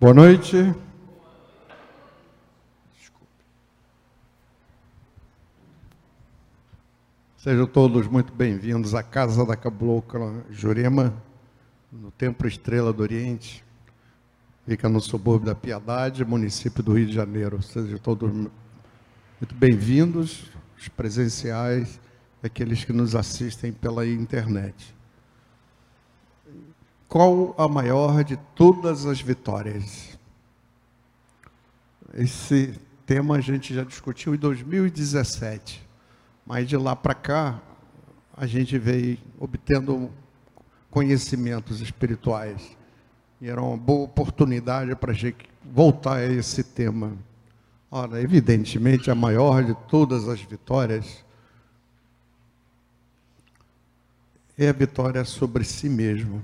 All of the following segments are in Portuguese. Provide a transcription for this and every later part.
Boa noite. Sejam todos muito bem-vindos à Casa da Cabocla Jurema, no Templo Estrela do Oriente. Fica no subúrbio da Piedade, município do Rio de Janeiro. Sejam todos muito bem-vindos, os presenciais, aqueles que nos assistem pela internet. Qual a maior de todas as vitórias? Esse tema a gente já discutiu em 2017, mas de lá para cá a gente veio obtendo conhecimentos espirituais. E era uma boa oportunidade para a gente voltar a esse tema. Ora, evidentemente, a maior de todas as vitórias é a vitória sobre si mesmo.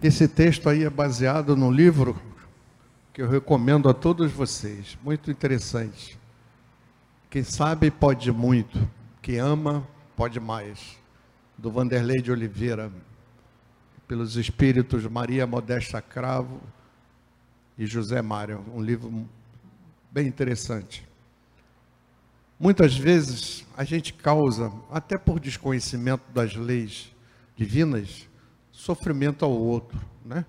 Esse texto aí é baseado no livro que eu recomendo a todos vocês, muito interessante. Quem sabe pode muito, quem ama pode mais. Do Vanderlei de Oliveira, pelos espíritos Maria Modesta Cravo e José Mário, um livro bem interessante. Muitas vezes a gente causa, até por desconhecimento das leis divinas, sofrimento ao outro, né?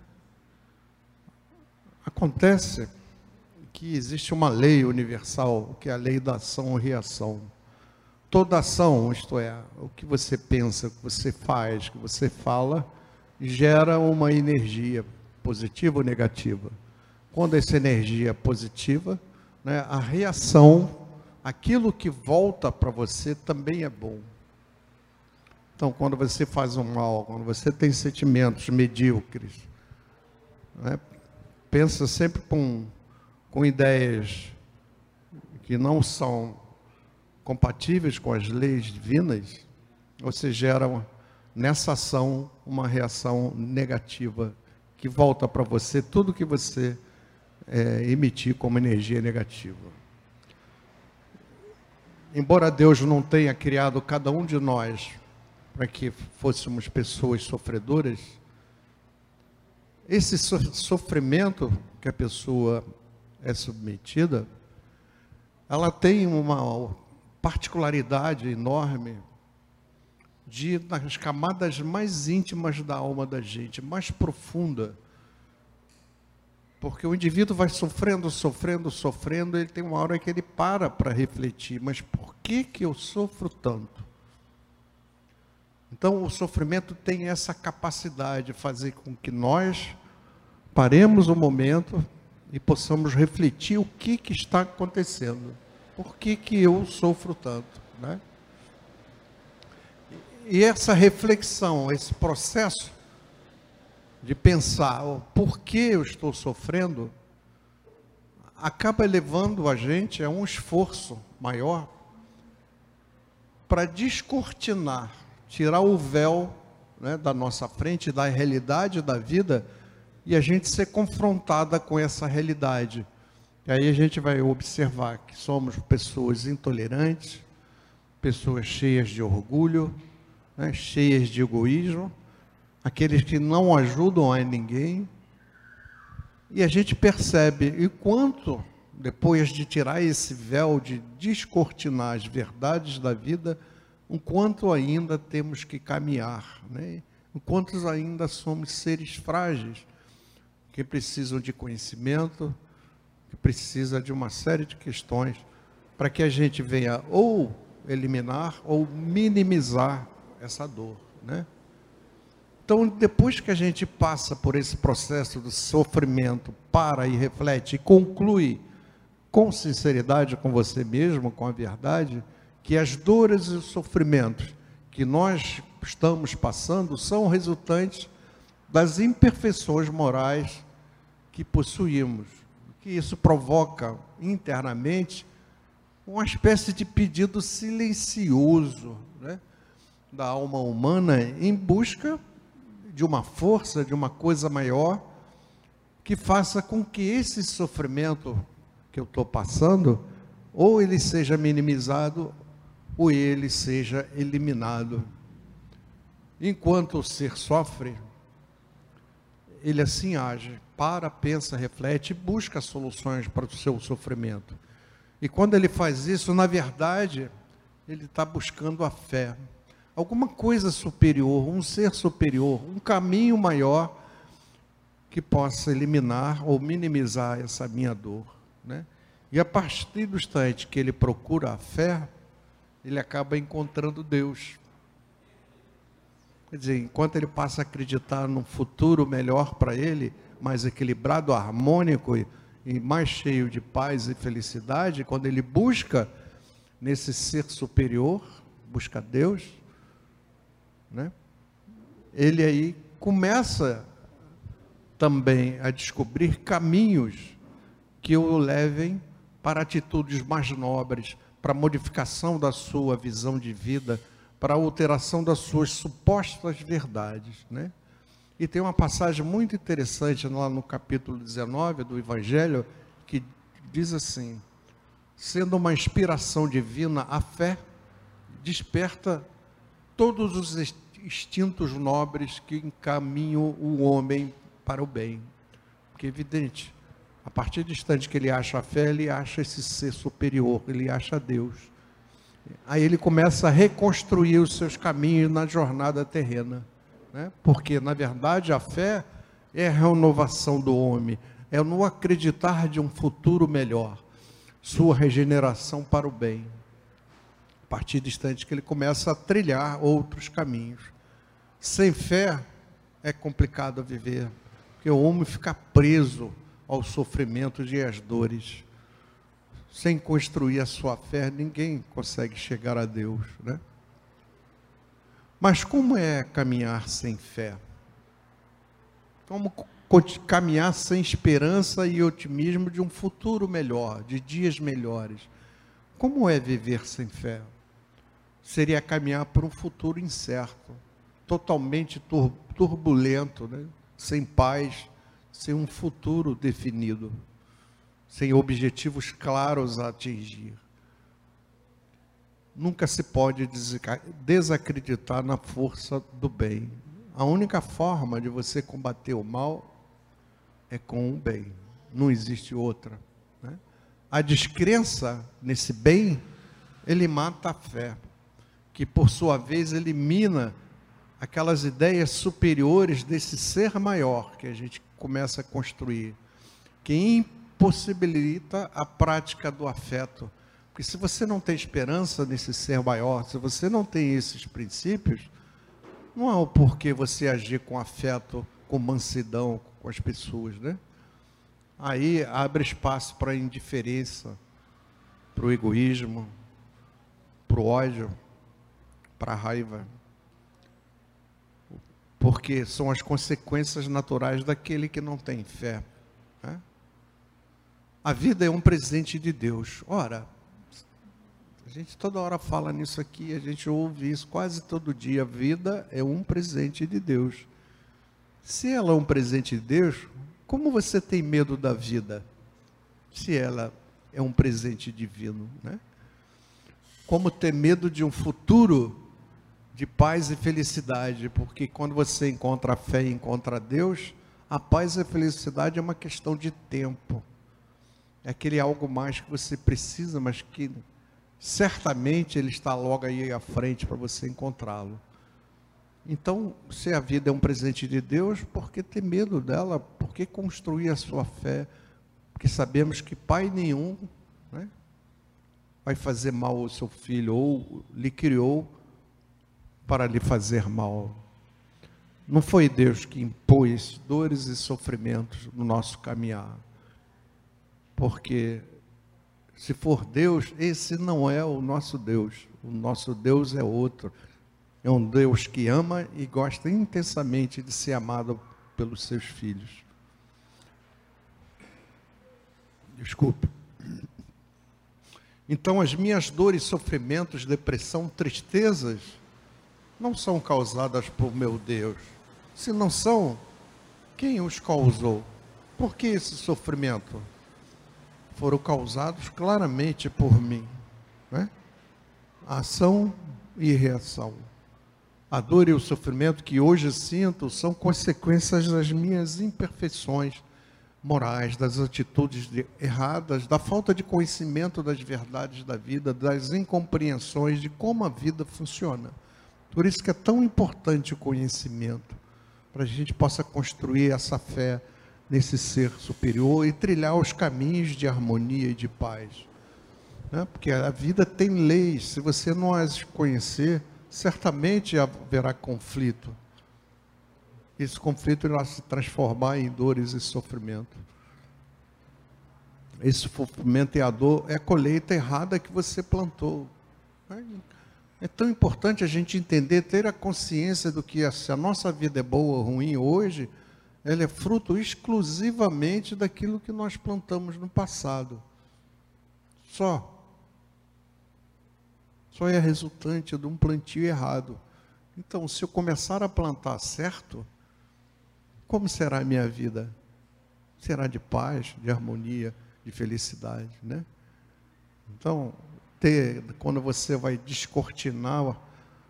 Acontece que existe uma lei universal, que é a lei da ação e reação. Toda ação, isto é, o que você pensa, o que você faz, o que você fala, gera uma energia positiva ou negativa. Quando essa energia é positiva, né, a reação, aquilo que volta para você também é bom. Então, quando você faz um mal, quando você tem sentimentos medíocres, né, pensa sempre com, com ideias que não são compatíveis com as leis divinas, você gera nessa ação uma reação negativa que volta para você tudo que você é, emitir como energia negativa. Embora Deus não tenha criado cada um de nós para que fôssemos pessoas sofredoras, esse sofrimento que a pessoa é submetida, ela tem uma particularidade enorme de nas camadas mais íntimas da alma da gente, mais profunda. Porque o indivíduo vai sofrendo, sofrendo, sofrendo, ele tem uma hora que ele para para refletir, mas por que que eu sofro tanto? Então, o sofrimento tem essa capacidade de fazer com que nós paremos um momento e possamos refletir o que, que está acontecendo. Por que, que eu sofro tanto? Né? E essa reflexão, esse processo de pensar oh, por que eu estou sofrendo, acaba levando a gente a um esforço maior para descortinar tirar o véu né, da nossa frente, da realidade da vida, e a gente ser confrontada com essa realidade. E aí a gente vai observar que somos pessoas intolerantes, pessoas cheias de orgulho, né, cheias de egoísmo, aqueles que não ajudam a ninguém. E a gente percebe, e quanto, depois de tirar esse véu, de descortinar as verdades da vida, o quanto ainda temos que caminhar, né? o quanto ainda somos seres frágeis, que precisam de conhecimento, que precisa de uma série de questões para que a gente venha ou eliminar ou minimizar essa dor, né? Então, depois que a gente passa por esse processo do sofrimento, para e reflete e conclui com sinceridade com você mesmo, com a verdade, que as dores e os sofrimentos que nós estamos passando são resultantes das imperfeições morais que possuímos. Que isso provoca internamente uma espécie de pedido silencioso né, da alma humana em busca de uma força, de uma coisa maior, que faça com que esse sofrimento que eu estou passando, ou ele seja minimizado, ou ele seja eliminado. enquanto o ser sofre, ele assim age, para, pensa, reflete e busca soluções para o seu sofrimento. E quando ele faz isso, na verdade, ele está buscando a fé. Alguma coisa superior, um ser superior, um caminho maior que possa eliminar ou minimizar essa minha dor. Né? E a partir do instante que ele procura a fé, ele acaba encontrando Deus. Quer dizer, enquanto ele passa a acreditar num futuro melhor para ele, mais equilibrado, harmônico e, mais cheio de paz e felicidade, quando ele busca nesse ser superior, busca Deus, né? ele aí começa também a descobrir caminhos que o levem para atitudes mais nobres, para modificação da sua visão de vida, para alteração das suas supostas verdades, né? E tem uma passagem muito interessante lá no capítulo 19 do Evangelho que diz assim: sendo uma inspiração divina, a fé desperta todos os instintos nobres que encaminham o homem para o bem. Porque é evidente, a partir do instante que ele acha a fé, ele acha esse ser superior, ele acha Deus. Aí ele começa a reconstruir os seus caminhos na jornada terrena. Né? Porque, na verdade, a fé é a renovação do homem, é no acreditar de um futuro melhor, sua regeneração para o bem. A partir do instante que ele começa a trilhar outros caminhos. Sem fé é complicado viver, porque o homem fica preso aos sofrimentos e às dores sem construir a sua fé, ninguém consegue chegar a Deus, né? Mas como é caminhar sem fé? Como caminhar sem esperança e otimismo de um futuro melhor, de dias melhores? Como é viver sem fé? Seria caminhar por um futuro incerto, totalmente turbulento, né? sem paz, sem um futuro definido sem objetivos claros a atingir. Nunca se pode desacreditar na força do bem. A única forma de você combater o mal é com o bem. Não existe outra. Né? A descrença nesse bem, ele mata a fé, que por sua vez elimina aquelas ideias superiores desse ser maior que a gente começa a construir, que possibilita a prática do afeto. Porque se você não tem esperança nesse ser maior, se você não tem esses princípios, não há o porquê você agir com afeto, com mansidão com as pessoas, né? Aí abre espaço para indiferença, para o egoísmo, para o ódio, para a raiva. Porque são as consequências naturais daquele que não tem fé. Né? A vida é um presente de Deus. Ora, a gente toda hora fala nisso aqui, a gente ouve isso quase todo dia. A vida é um presente de Deus. Se ela é um presente de Deus, como você tem medo da vida? Se ela é um presente divino, né? Como ter medo de um futuro de paz e felicidade, porque quando você encontra a fé e encontra Deus, a paz e a felicidade é uma questão de tempo é aquele algo mais que você precisa, mas que certamente ele está logo aí à frente para você encontrá-lo. Então, se a vida é um presente de Deus, por que ter medo dela? Por que construir a sua fé? Porque sabemos que pai nenhum né, vai fazer mal ao seu filho, ou lhe criou para lhe fazer mal. Não foi Deus que impôs dores e sofrimentos no nosso caminhar porque se for Deus, esse não é o nosso Deus. O nosso Deus é outro. É um Deus que ama e gosta intensamente de ser amado pelos seus filhos. Desculpe. Então, as minhas dores, sofrimentos, depressão, tristezas, não são causadas por meu Deus. Se não são, quem os causou? Por que esse sofrimento? foram causados claramente por mim. Né? Ação e reação. A dor e o sofrimento que hoje sinto são consequências das minhas imperfeições morais, das atitudes erradas, da falta de conhecimento das verdades da vida, das incompreensões de como a vida funciona. Por isso que é tão importante o conhecimento, para a gente possa construir essa fé nesse ser superior e trilhar os caminhos de harmonia e de paz. Né? Porque a vida tem leis, se você não as conhecer, certamente haverá conflito. Esse conflito irá se transformar em dores e sofrimento. Esse sofrimento e a dor é a colheita errada que você plantou. É tão importante a gente entender, ter a consciência do que se a nossa vida é boa ou ruim hoje, ela é fruto exclusivamente daquilo que nós plantamos no passado. Só. Só é resultante de um plantio errado. Então, se eu começar a plantar certo, como será a minha vida? Será de paz, de harmonia, de felicidade, né? Então, ter, quando você vai descortinar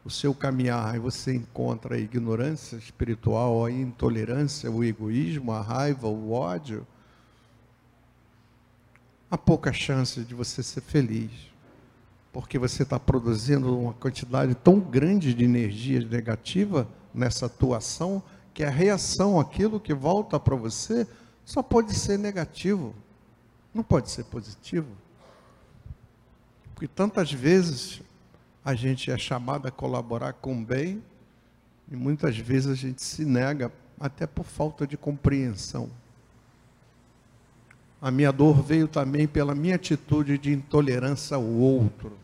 o seu caminhar e você encontra a ignorância espiritual, a intolerância, o egoísmo, a raiva, o ódio, há pouca chance de você ser feliz, porque você está produzindo uma quantidade tão grande de energia negativa nessa atuação que a reação àquilo que volta para você só pode ser negativo, não pode ser positivo. Porque tantas vezes a gente é chamado a colaborar com o bem e muitas vezes a gente se nega até por falta de compreensão. A minha dor veio também pela minha atitude de intolerância ao outro,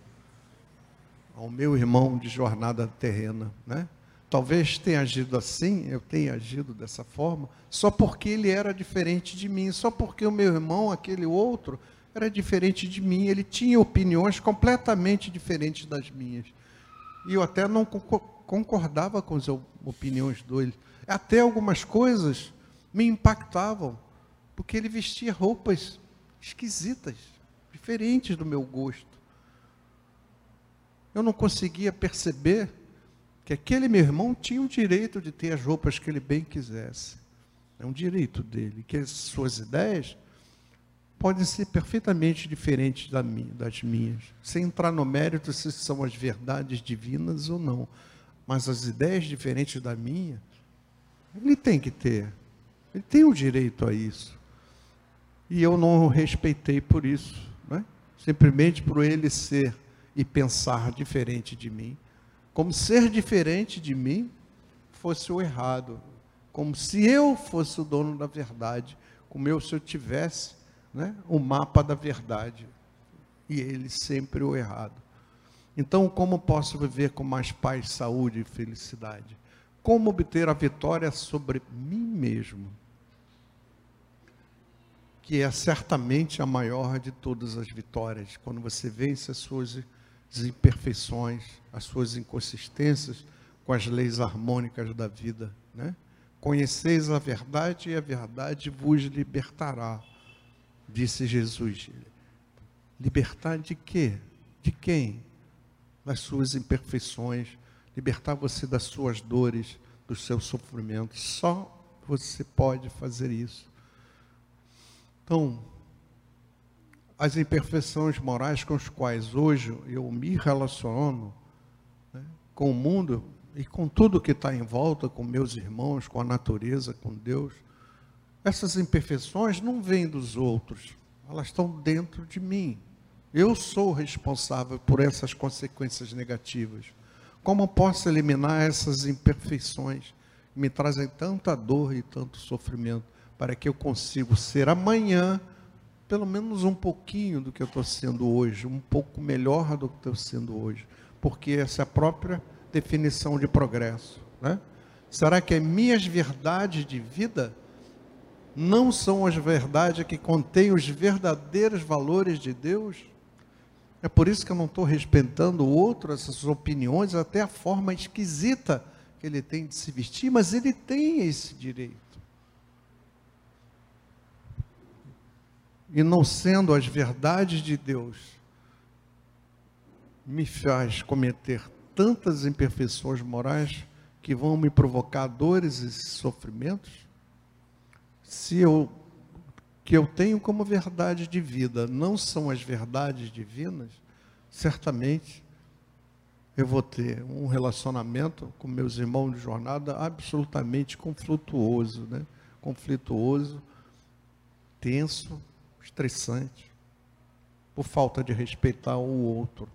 ao meu irmão de jornada terrena, né? Talvez tenha agido assim, eu tenha agido dessa forma, só porque ele era diferente de mim, só porque o meu irmão, aquele outro, era diferente de mim, ele tinha opiniões completamente diferentes das minhas. E eu até não concordava com as opiniões dele. Até algumas coisas me impactavam, porque ele vestia roupas esquisitas, diferentes do meu gosto. Eu não conseguia perceber que aquele meu irmão tinha o direito de ter as roupas que ele bem quisesse. É um direito dele, que as suas ideias podem ser perfeitamente diferentes das minhas, sem entrar no mérito se são as verdades divinas ou não. Mas as ideias diferentes da minha, ele tem que ter. Ele tem o direito a isso. E eu não o respeitei por isso. Né? Simplesmente por ele ser e pensar diferente de mim. Como ser diferente de mim fosse o errado. Como se eu fosse o dono da verdade. Como eu, se eu tivesse né, o mapa da verdade e ele sempre o errado. Então, como posso viver com mais paz, saúde e felicidade? Como obter a vitória sobre mim mesmo? Que é certamente a maior de todas as vitórias, quando você vence as suas imperfeições, as suas inconsistências com as leis harmônicas da vida, né? Conheceis a verdade e a verdade vos libertará disse Jesus. Libertar de quê? De quem? Das suas imperfeições, libertar você das suas dores, dos seus sofrimentos. Só você pode fazer isso. Então, as imperfeições morais com as quais hoje eu me relaciono né, com o mundo e com tudo que está em volta, com meus irmãos, com a natureza, com Deus, essas imperfeições não vêm dos outros, elas estão dentro de mim. Eu sou responsável por essas consequências negativas. Como posso eliminar essas imperfeições que me trazem tanta dor e tanto sofrimento, para que eu consiga ser amanhã pelo menos um pouquinho do que eu estou sendo hoje, um pouco melhor do que estou sendo hoje, porque essa é a própria definição de progresso. Né? Será que é minhas verdades de vida não são as verdades que contêm os verdadeiros valores de Deus? É por isso que eu não estou respeitando o outro, essas opiniões, até a forma esquisita que ele tem de se vestir, mas ele tem esse direito. E não sendo as verdades de Deus, me faz cometer tantas imperfeições morais que vão me provocar dores e sofrimentos? Se eu que eu tenho como verdade de vida não são as verdades divinas, certamente eu vou ter um relacionamento com meus irmãos de jornada absolutamente conflituoso, né? conflituoso, tenso, estressante, por falta de respeitar o outro.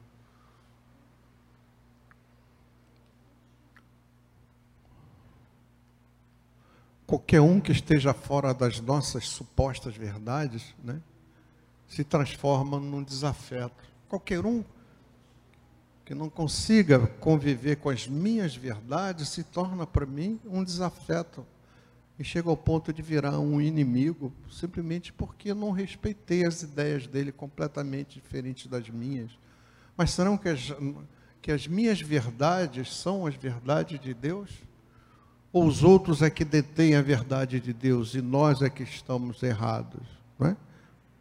Qualquer um que esteja fora das nossas supostas verdades, né, se transforma num desafeto. Qualquer um que não consiga conviver com as minhas verdades se torna para mim um desafeto e chega ao ponto de virar um inimigo, simplesmente porque não respeitei as ideias dele completamente diferentes das minhas. Mas serão que as, que as minhas verdades são as verdades de Deus? Ou os outros é que detêm a verdade de Deus e nós é que estamos errados? Não é?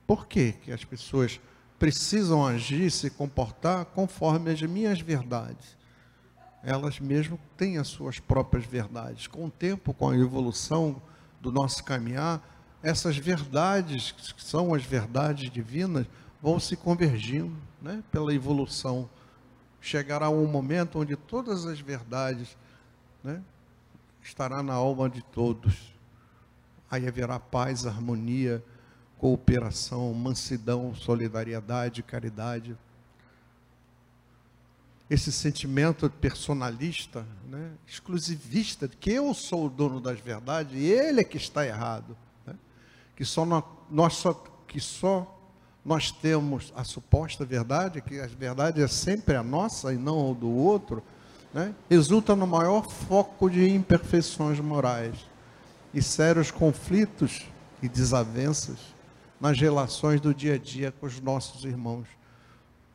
Por que, que as pessoas precisam agir, se comportar conforme as minhas verdades? Elas mesmo têm as suas próprias verdades. Com o tempo, com a evolução do nosso caminhar, essas verdades, que são as verdades divinas, vão se convergindo né, pela evolução. Chegará um momento onde todas as verdades né, estará na alma de todos. Aí haverá paz, harmonia, cooperação, mansidão, solidariedade, caridade. Esse sentimento personalista, né, exclusivista, de que eu sou o dono das verdades e ele é que está errado. Né? Que, só nós, nós só, que só nós temos a suposta verdade, que a verdade é sempre a nossa e não a do outro né, resulta no maior foco de imperfeições morais e sérios conflitos e desavenças nas relações do dia a dia com os nossos irmãos.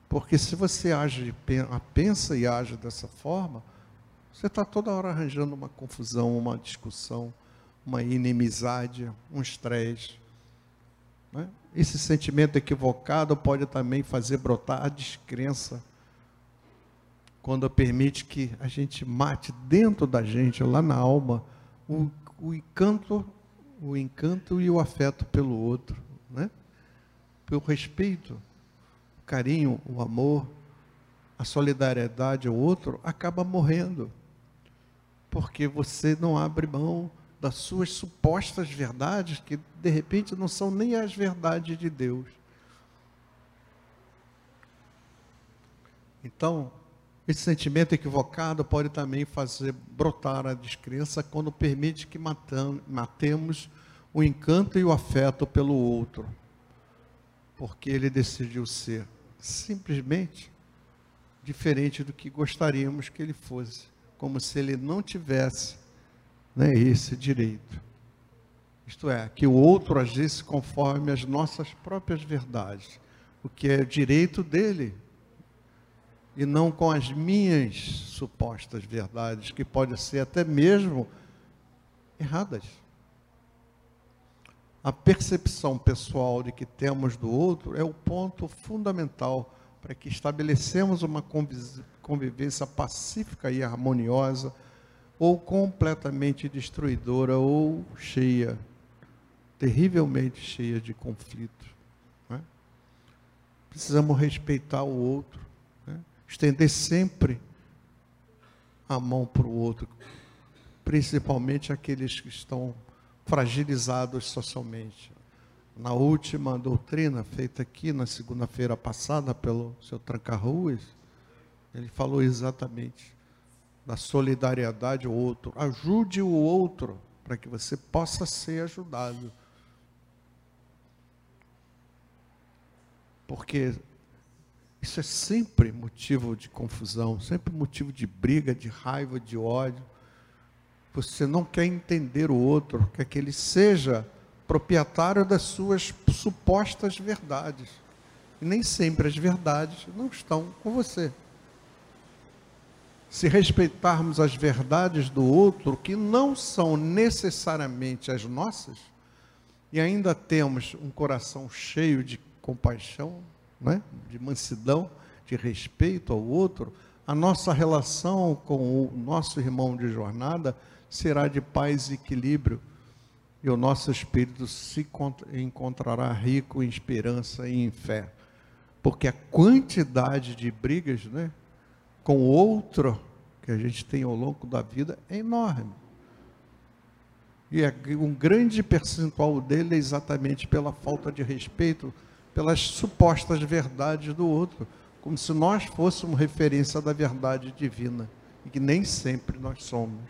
Porque se você age, pensa e age dessa forma, você está toda hora arranjando uma confusão, uma discussão, uma inimizade, um estresse. Né? Esse sentimento equivocado pode também fazer brotar a descrença quando permite que a gente mate dentro da gente, lá na alma, o, o encanto, o encanto e o afeto pelo outro, né? Pelo respeito, o carinho, o amor, a solidariedade ao outro acaba morrendo. Porque você não abre mão das suas supostas verdades que de repente não são nem as verdades de Deus. Então, esse sentimento equivocado pode também fazer brotar a descrença quando permite que matemos o encanto e o afeto pelo outro, porque ele decidiu ser simplesmente diferente do que gostaríamos que ele fosse, como se ele não tivesse né, esse direito. Isto é, que o outro agisse conforme as nossas próprias verdades, o que é direito dele e não com as minhas supostas verdades, que podem ser até mesmo erradas. A percepção pessoal de que temos do outro é o ponto fundamental para que estabelecemos uma convivência pacífica e harmoniosa, ou completamente destruidora, ou cheia, terrivelmente cheia de conflitos. É? Precisamos respeitar o outro estender sempre a mão para o outro, principalmente aqueles que estão fragilizados socialmente. Na última doutrina feita aqui na segunda-feira passada pelo seu Tranca-Ruas, ele falou exatamente da solidariedade ao outro. Ajude o outro para que você possa ser ajudado. Porque isso é sempre motivo de confusão, sempre motivo de briga, de raiva, de ódio. Você não quer entender o outro, quer que ele seja proprietário das suas supostas verdades. E nem sempre as verdades não estão com você. Se respeitarmos as verdades do outro, que não são necessariamente as nossas, e ainda temos um coração cheio de compaixão, né? de mansidão, de respeito ao outro, a nossa relação com o nosso irmão de jornada será de paz e equilíbrio, e o nosso espírito se encontrará rico em esperança e em fé. Porque a quantidade de brigas né, com outro que a gente tem ao longo da vida é enorme. E é um grande percentual dele é exatamente pela falta de respeito, pelas supostas verdades do outro, como se nós fôssemos referência da verdade divina, e que nem sempre nós somos.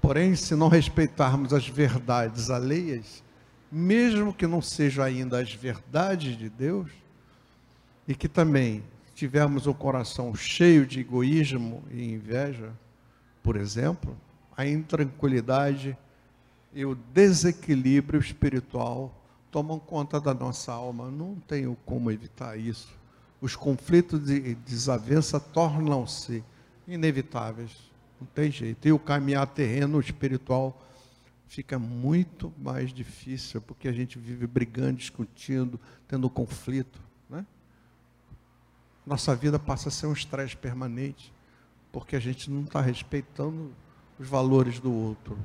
Porém, se não respeitarmos as verdades alheias, mesmo que não sejam ainda as verdades de Deus, e que também tivermos o coração cheio de egoísmo e inveja, por exemplo, a intranquilidade e o desequilíbrio espiritual tomam conta da nossa alma. Não tenho como evitar isso. Os conflitos e desavença tornam-se inevitáveis. Não tem jeito. E o caminhar terreno espiritual fica muito mais difícil, porque a gente vive brigando, discutindo, tendo conflito. Né? Nossa vida passa a ser um estresse permanente, porque a gente não está respeitando os valores do outro.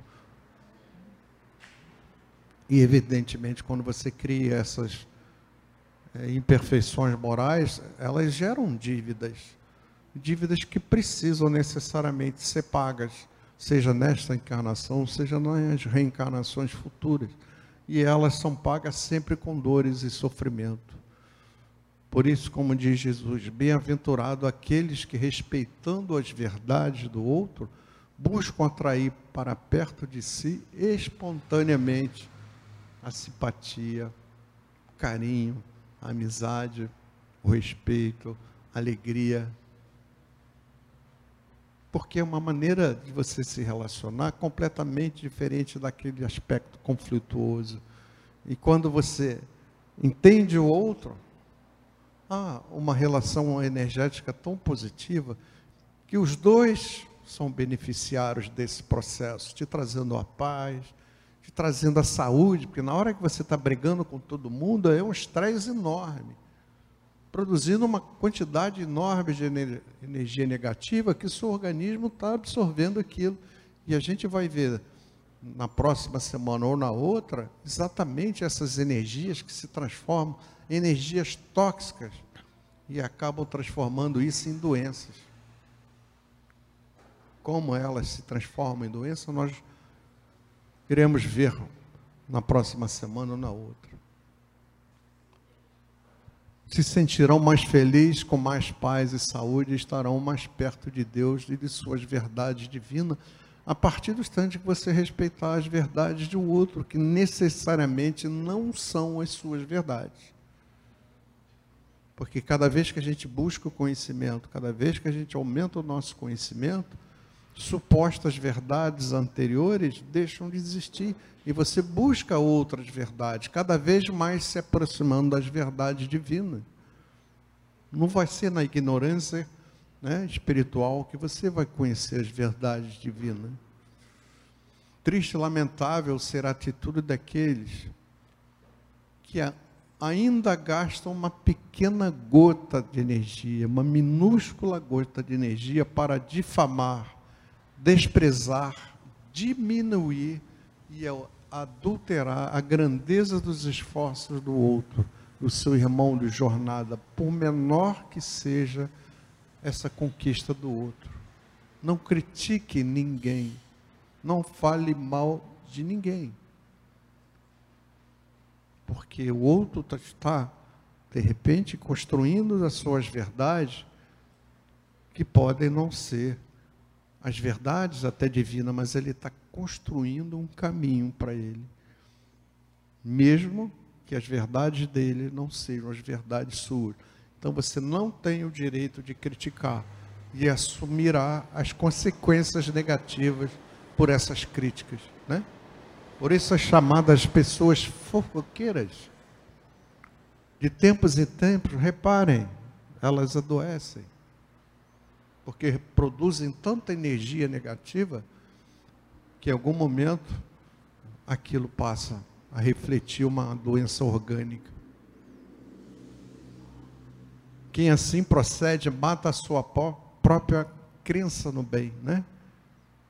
E, evidentemente, quando você cria essas é, imperfeições morais, elas geram dívidas dívidas que precisam necessariamente ser pagas, seja nesta encarnação, seja nas reencarnações futuras. E elas são pagas sempre com dores e sofrimento. Por isso, como diz Jesus, bem-aventurado aqueles que, respeitando as verdades do outro, buscam atrair para perto de si espontaneamente a simpatia, o carinho, a amizade, o respeito, a alegria, porque é uma maneira de você se relacionar completamente diferente daquele aspecto conflituoso. E quando você entende o outro, há uma relação energética tão positiva que os dois são beneficiários desse processo, te trazendo a paz, te trazendo a saúde, porque na hora que você está brigando com todo mundo é um estresse enorme produzindo uma quantidade enorme de energia negativa que o seu organismo está absorvendo aquilo. E a gente vai ver na próxima semana ou na outra exatamente essas energias que se transformam em energias tóxicas e acabam transformando isso em doenças. Como elas se transformam em doença, nós iremos ver na próxima semana ou na outra se sentirão mais felizes, com mais paz e saúde, e estarão mais perto de Deus e de suas verdades divinas, a partir do instante que você respeitar as verdades de um outro, que necessariamente não são as suas verdades. Porque cada vez que a gente busca o conhecimento, cada vez que a gente aumenta o nosso conhecimento, supostas verdades anteriores deixam de existir e você busca outras verdades, cada vez mais se aproximando das verdades divinas. Não vai ser na ignorância né, espiritual que você vai conhecer as verdades divinas. Triste e lamentável será a atitude daqueles que ainda gastam uma pequena gota de energia, uma minúscula gota de energia para difamar, desprezar, diminuir e adulterar a grandeza dos esforços do outro, do seu irmão de jornada, por menor que seja essa conquista do outro. Não critique ninguém, não fale mal de ninguém. Porque o outro está, de repente, construindo as suas verdades que podem não ser as verdades até divinas, mas ele está construindo um caminho para ele. Mesmo que as verdades dele não sejam as verdades suas. Então você não tem o direito de criticar e assumirá as consequências negativas por essas críticas, né? Por essas chamadas pessoas fofoqueiras. De tempos em tempos, reparem, elas adoecem porque produzem tanta energia negativa que em algum momento aquilo passa a refletir uma doença orgânica. Quem assim procede mata a sua própria crença no bem, né?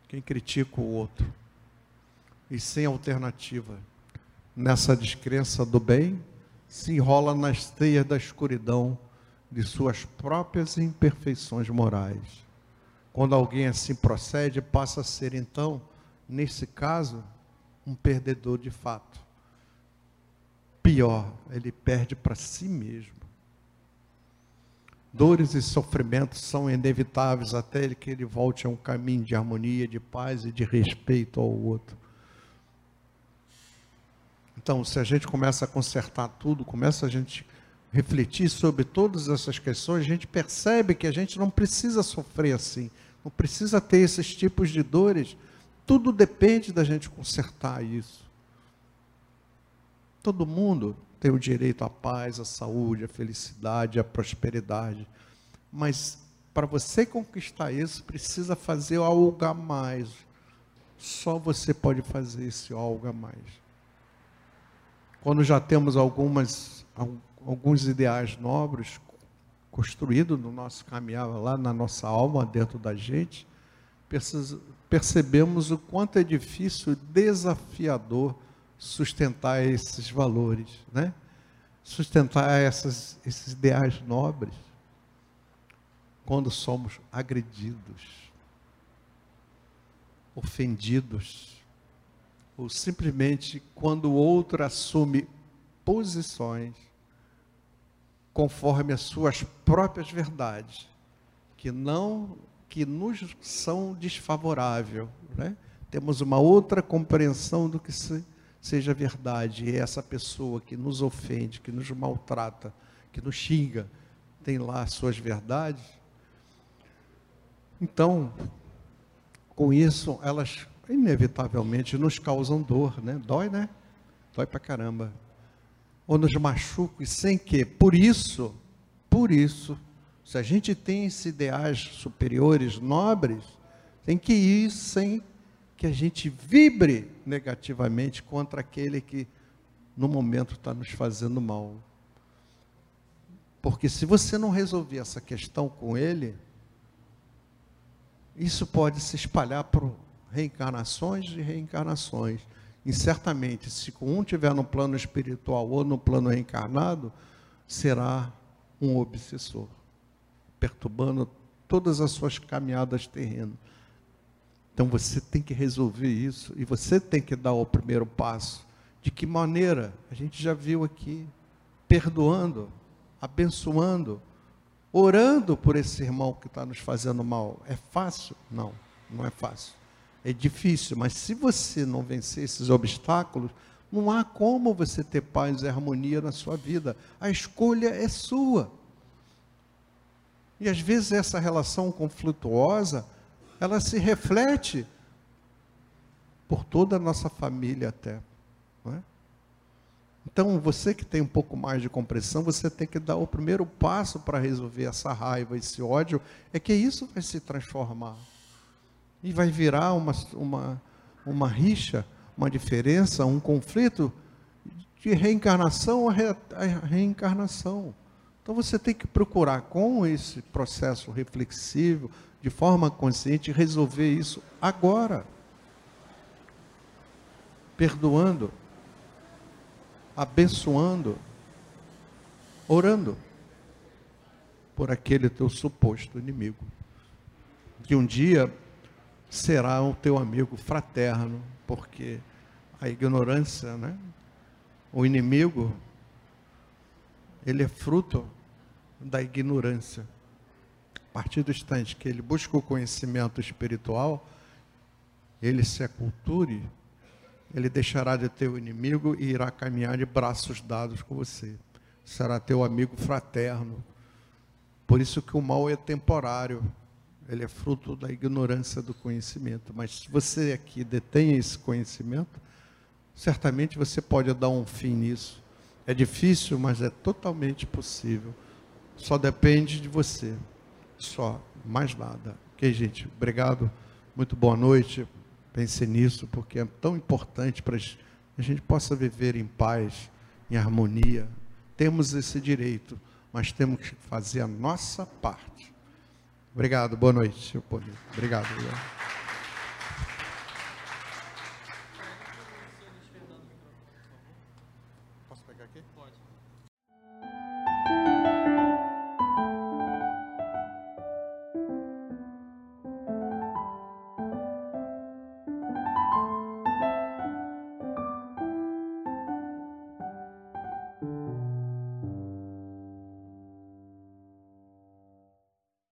Quem critica o outro. E sem alternativa. Nessa descrença do bem, se enrola nas teias da escuridão de suas próprias imperfeições morais. Quando alguém assim procede, passa a ser então, nesse caso, um perdedor de fato. Pior, ele perde para si mesmo. Dores e sofrimentos são inevitáveis até que ele volte a um caminho de harmonia, de paz e de respeito ao outro. Então, se a gente começa a consertar tudo, começa a gente refletir sobre todas essas questões, a gente percebe que a gente não precisa sofrer assim, não precisa ter esses tipos de dores. Tudo depende da gente consertar isso. Todo mundo tem o direito à paz, à saúde, à felicidade, à prosperidade. Mas para você conquistar isso, precisa fazer algo a mais. Só você pode fazer esse algo a mais. Quando já temos algumas, alguns ideais nobres construídos no nosso caminhar lá na nossa alma, dentro da gente, percebemos o quanto é difícil, desafiador sustentar esses valores, né? sustentar essas, esses ideais nobres, quando somos agredidos, ofendidos, ou simplesmente quando o outro assume posições conforme as suas próprias verdades, que não que nos são desfavoráveis, né? Temos uma outra compreensão do que se seja verdade, e essa pessoa que nos ofende, que nos maltrata, que nos xinga, tem lá as suas verdades, então, com isso, elas inevitavelmente nos causam dor, né? Dói, né? Dói pra caramba. Ou nos machucam, e sem que, por isso, por isso, se a gente tem esses ideais superiores, nobres, tem que ir sem que a gente vibre negativamente contra aquele que no momento está nos fazendo mal. Porque se você não resolver essa questão com ele, isso pode se espalhar por reencarnações e reencarnações. E certamente, se um tiver no plano espiritual ou no plano reencarnado, será um obsessor, perturbando todas as suas caminhadas terrenas. Então você tem que resolver isso e você tem que dar o primeiro passo. De que maneira? A gente já viu aqui, perdoando, abençoando, orando por esse irmão que está nos fazendo mal. É fácil? Não, não é fácil. É difícil, mas se você não vencer esses obstáculos, não há como você ter paz e harmonia na sua vida. A escolha é sua. E às vezes essa relação conflituosa ela se reflete por toda a nossa família até. É? Então, você que tem um pouco mais de compreensão, você tem que dar o primeiro passo para resolver essa raiva, esse ódio, é que isso vai se transformar. E vai virar uma, uma, uma rixa, uma diferença, um conflito de reencarnação a, re, a reencarnação. Então você tem que procurar, com esse processo reflexivo, de forma consciente, resolver isso agora. Perdoando, abençoando, orando por aquele teu suposto inimigo, que um dia será o teu amigo fraterno, porque a ignorância, né? O inimigo, ele é fruto da ignorância. A partir do instante que ele busca o conhecimento espiritual, ele se aculture, ele deixará de ter o inimigo e irá caminhar de braços dados com você. Será teu amigo fraterno. Por isso que o mal é temporário. Ele é fruto da ignorância do conhecimento. Mas se você aqui detém esse conhecimento, certamente você pode dar um fim nisso. É difícil, mas é totalmente possível. Só depende de você só, mais nada. Ok, gente? Obrigado. Muito boa noite. Pense nisso, porque é tão importante para a gente possa viver em paz, em harmonia. Temos esse direito, mas temos que fazer a nossa parte. Obrigado, boa noite. Obrigado. obrigado.